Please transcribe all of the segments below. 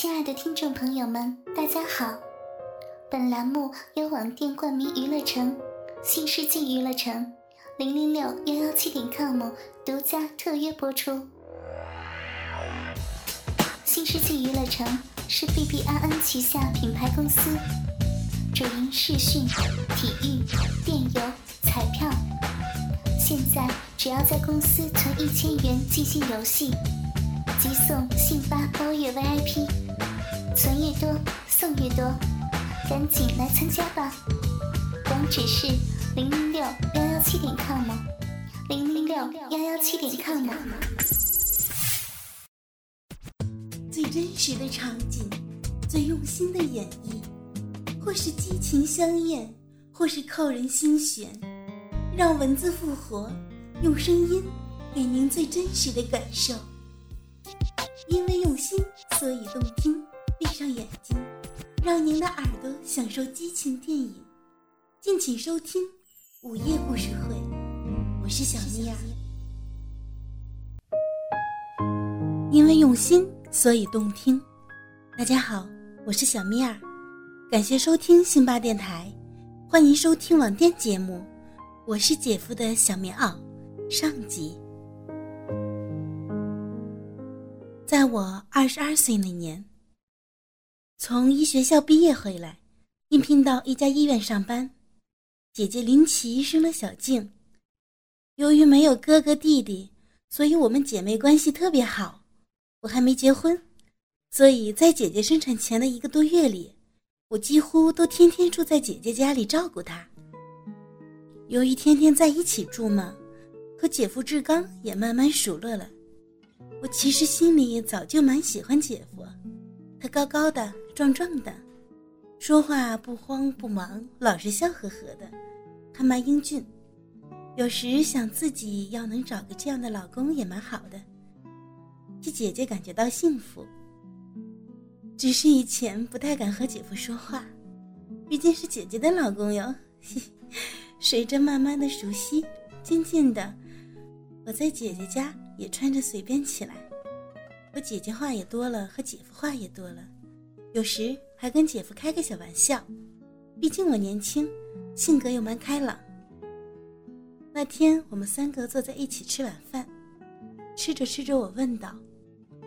亲爱的听众朋友们，大家好！本栏目由网店冠名娱乐城、新世纪娱乐城、零零六幺幺七点 com 独家特约播出。新世纪娱乐城是 B B R N 旗下品牌公司，主营视讯、体育、电邮、彩票。现在只要在公司存一千元进行游戏，即送信发包月 VIP，存越多送越多，赶紧来参加吧！网址是零零六幺幺七点 com，零零六幺幺七点 com。最真实的场景，最用心的演绎，或是激情相艳，或是扣人心弦。让文字复活，用声音给您最真实的感受。因为用心，所以动听。上眼睛，让您的耳朵享受激情电影。敬请收听《午夜故事会》，我是小咪儿。因为用心，所以动听。大家好，我是小咪儿，感谢收听辛巴电台，欢迎收听网店节目。我是姐夫的小棉袄，上集。在我二十二岁那年，从医学校毕业回来，应聘到一家医院上班。姐姐林奇生了小静，由于没有哥哥弟弟，所以我们姐妹关系特别好。我还没结婚，所以在姐姐生产前的一个多月里，我几乎都天天住在姐姐家里照顾她。由于天天在一起住嘛，和姐夫志刚也慢慢熟络了。我其实心里早就蛮喜欢姐夫，他高高的、壮壮的，说话不慌不忙，老是笑呵呵的，还蛮英俊。有时想自己要能找个这样的老公也蛮好的，替姐姐感觉到幸福。只是以前不太敢和姐夫说话，毕竟是姐姐的老公哟。随着慢慢的熟悉，渐渐的，我在姐姐家也穿着随便起来。我姐姐话也多了，和姐夫话也多了，有时还跟姐夫开个小玩笑。毕竟我年轻，性格又蛮开朗。那天我们三个坐在一起吃晚饭，吃着吃着，我问道：“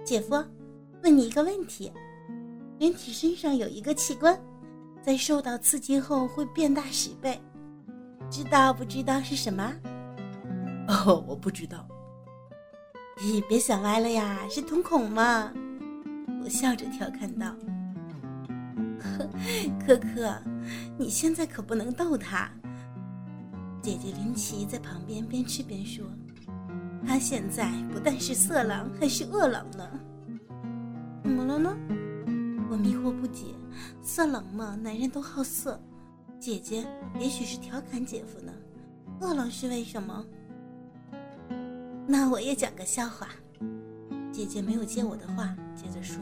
姐夫，问你一个问题，人体身上有一个器官，在受到刺激后会变大十倍。”知道不知道是什么？哦，我不知道。咦，别想歪了呀，是瞳孔嘛？我笑着调侃道。呵，可可，你现在可不能逗他。姐姐林奇在旁边边吃边说：“他现在不但是色狼，还是恶狼呢。”怎么了呢？我迷惑不解。色狼嘛，男人都好色。姐姐也许是调侃姐夫呢，饿了是为什么？那我也讲个笑话。姐姐没有接我的话，接着说：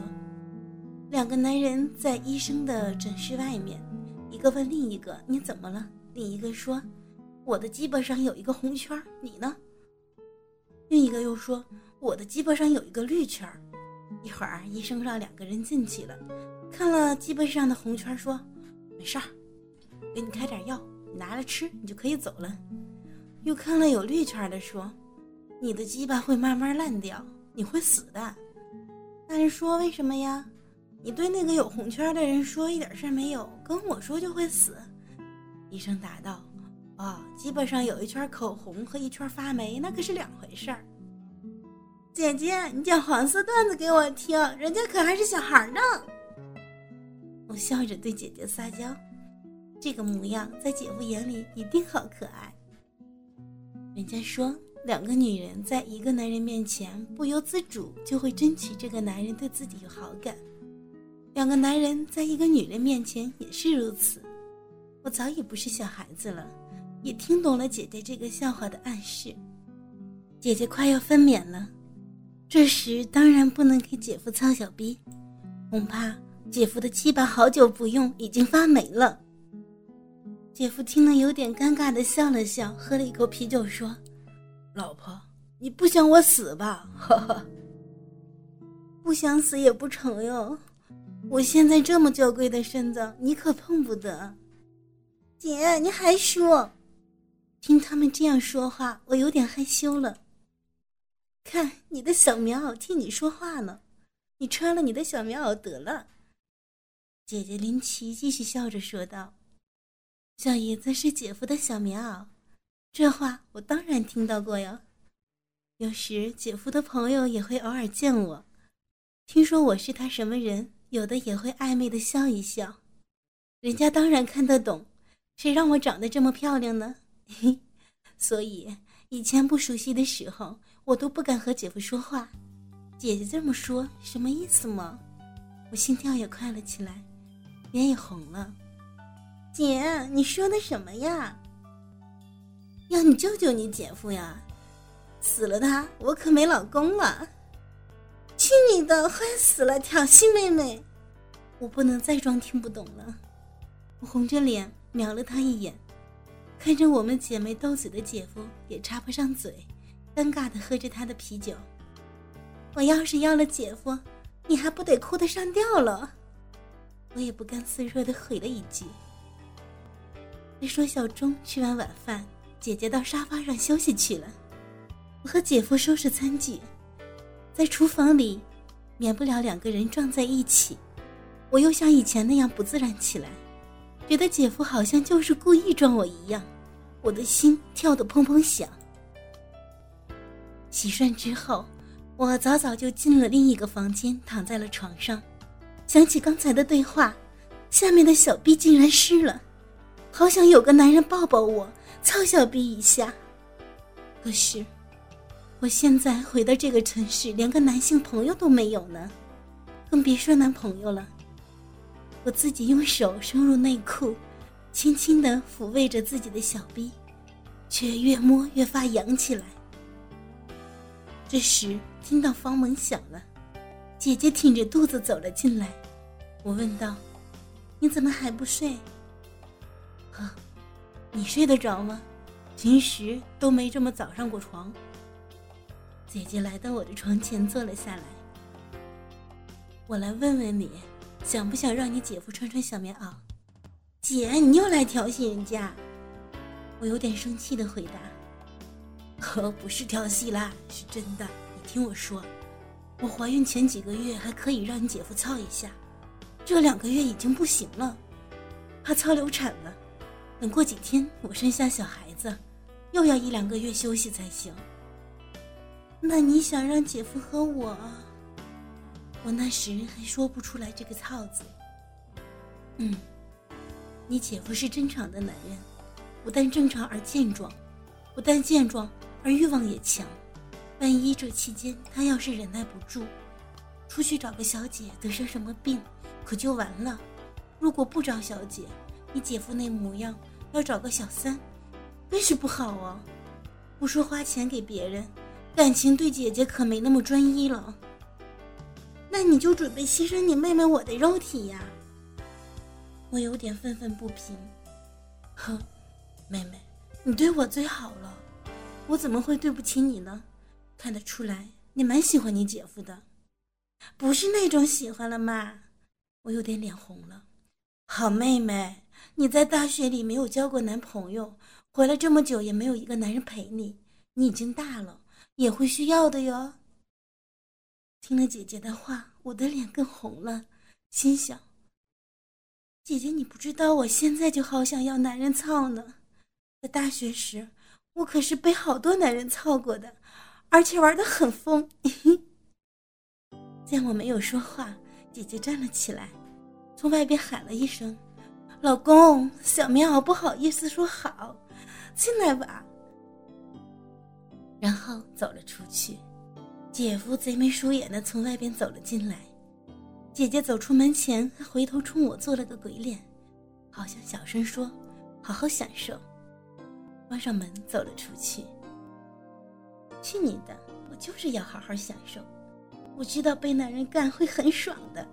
两个男人在医生的诊室外面，一个问另一个：“你怎么了？”另一个说：“我的鸡巴上有一个红圈，你呢？”另一个又说：“我的鸡巴上有一个绿圈。”一会儿，医生让两个人进去了，看了鸡巴上的红圈，说：“没事儿。”给你开点药，你拿着吃，你就可以走了。又看了有绿圈的说：“你的鸡巴会慢慢烂掉，你会死的。”那人说：“为什么呀？”你对那个有红圈的人说一点事儿没有，跟我说就会死。医生答道：“啊，基本上有一圈口红和一圈发霉，那可是两回事儿。”姐姐，你讲黄色段子给我听，人家可还是小孩呢。我笑着对姐姐撒娇。这个模样在姐夫眼里一定好可爱。人家说，两个女人在一个男人面前不由自主就会争取这个男人对自己有好感，两个男人在一个女人面前也是如此。我早已不是小孩子了，也听懂了姐姐这个笑话的暗示。姐姐快要分娩了，这时当然不能给姐夫操小逼，恐怕姐夫的鸡巴好久不用，已经发霉了。姐夫听了，有点尴尬的笑了笑，喝了一口啤酒，说：“老婆，你不想我死吧？”“呵呵不想死也不成哟，我现在这么娇贵的身子，你可碰不得。姐，你还说？听他们这样说话，我有点害羞了。看你的小棉袄替你说话呢，你穿了你的小棉袄得了。姐姐林奇继续笑着说道：“小姨子是姐夫的小棉袄，这话我当然听到过哟。有时姐夫的朋友也会偶尔见我，听说我是他什么人。”有的也会暧昧的笑一笑，人家当然看得懂，谁让我长得这么漂亮呢？所以以前不熟悉的时候，我都不敢和姐夫说话。姐姐这么说，什么意思吗？我心跳也快了起来，脸也红了。姐，你说的什么呀？要你救救你姐夫呀！死了他，我可没老公了。去你的！坏死了！挑衅妹妹，我不能再装听不懂了。我红着脸瞄了他一眼，看着我们姐妹斗嘴的姐夫也插不上嘴，尴尬的喝着他的啤酒。我要是要了姐夫，你还不得哭得上吊了？我也不甘示弱的回了一句。再说小钟吃完晚饭，姐姐到沙发上休息去了，我和姐夫收拾餐具。在厨房里，免不了两个人撞在一起。我又像以前那样不自然起来，觉得姐夫好像就是故意撞我一样，我的心跳得砰砰响。洗涮之后，我早早就进了另一个房间，躺在了床上。想起刚才的对话，下面的小臂竟然湿了，好想有个男人抱抱我，操小臂一下。可是。我现在回到这个城市，连个男性朋友都没有呢，更别说男朋友了。我自己用手伸入内裤，轻轻的抚慰着自己的小臂，却越摸越发痒起来。这时听到房门响了，姐姐挺着肚子走了进来。我问道：“你怎么还不睡？”“啊，你睡得着吗？平时都没这么早上过床。”姐姐来到我的床前坐了下来。我来问问你，想不想让你姐夫穿穿小棉袄？姐，你又来调戏人家！我有点生气的回答：“可不是调戏啦，是真的。你听我说，我怀孕前几个月还可以让你姐夫操一下，这两个月已经不行了，怕操流产了。等过几天我生下小孩子，又要一两个月休息才行。”那你想让姐夫和我？我那时还说不出来这个“操”字。嗯，你姐夫是正常的男人，不但正常而健壮，不但健壮而欲望也强。万一这期间他要是忍耐不住，出去找个小姐得上什么病，可就完了。如果不找小姐，你姐夫那模样要找个小三，更是不好啊！不说花钱给别人。感情对姐姐可没那么专一了，那你就准备牺牲你妹妹我的肉体呀！我有点愤愤不平。哼，妹妹，你对我最好了，我怎么会对不起你呢？看得出来你蛮喜欢你姐夫的，不是那种喜欢了吗？我有点脸红了。好妹妹，你在大学里没有交过男朋友，回来这么久也没有一个男人陪你，你已经大了。也会需要的哟。听了姐姐的话，我的脸更红了，心想：姐姐，你不知道，我现在就好想要男人操呢。在大学时，我可是被好多男人操过的，而且玩的很疯。见我没有说话，姐姐站了起来，从外边喊了一声：“老公，小棉袄不好意思说好，进来吧。”然后走了出去，姐夫贼眉鼠眼的从外边走了进来，姐姐走出门前还回头冲我做了个鬼脸，好像小声说：“好好享受。”关上门走了出去。去你的！我就是要好好享受，我知道被男人干会很爽的，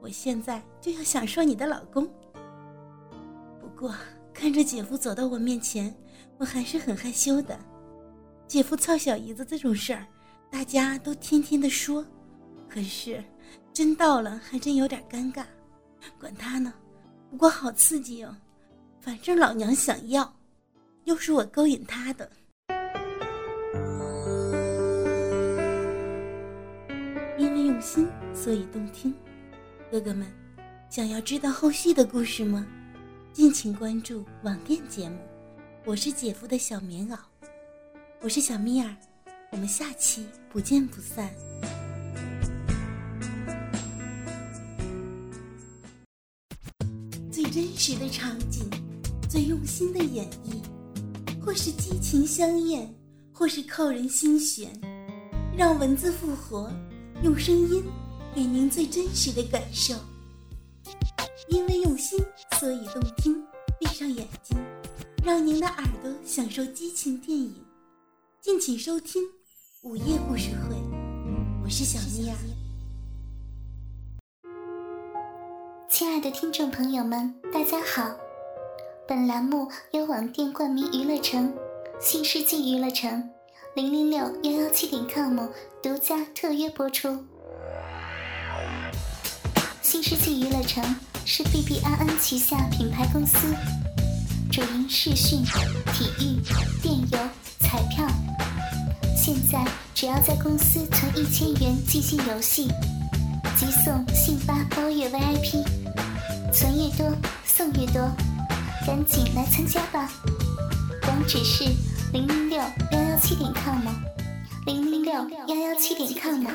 我现在就要享受你的老公。不过看着姐夫走到我面前，我还是很害羞的。姐夫操小姨子这种事儿，大家都天天的说，可是真到了还真有点尴尬。管他呢，不过好刺激哦。反正老娘想要，又是我勾引他的。因为用心，所以动听。哥哥们，想要知道后续的故事吗？敬请关注网店节目。我是姐夫的小棉袄，我是小咪儿，我们下期不见不散。最真实的场景，最用心的演绎，或是激情相艳，或是扣人心弦，让文字复活，用声音给您最真实的感受。因为用心，所以动听。闭上眼睛。让您的耳朵享受激情电影，敬请收听午夜故事会。我是小咪儿。亲爱的听众朋友们，大家好！本栏目由网店冠名娱乐城、新世纪娱乐城、零零六幺幺七点 com 独家特约播出。新世纪娱乐城是 B B I N 旗下品牌公司。主营视讯、体育、电游、现在只要在公司存一千元即兴游戏，即送信发包月 VIP，存越多送越多，赶紧来参加吧！网址是零零六幺幺七点 com，零零六幺幺七点 com。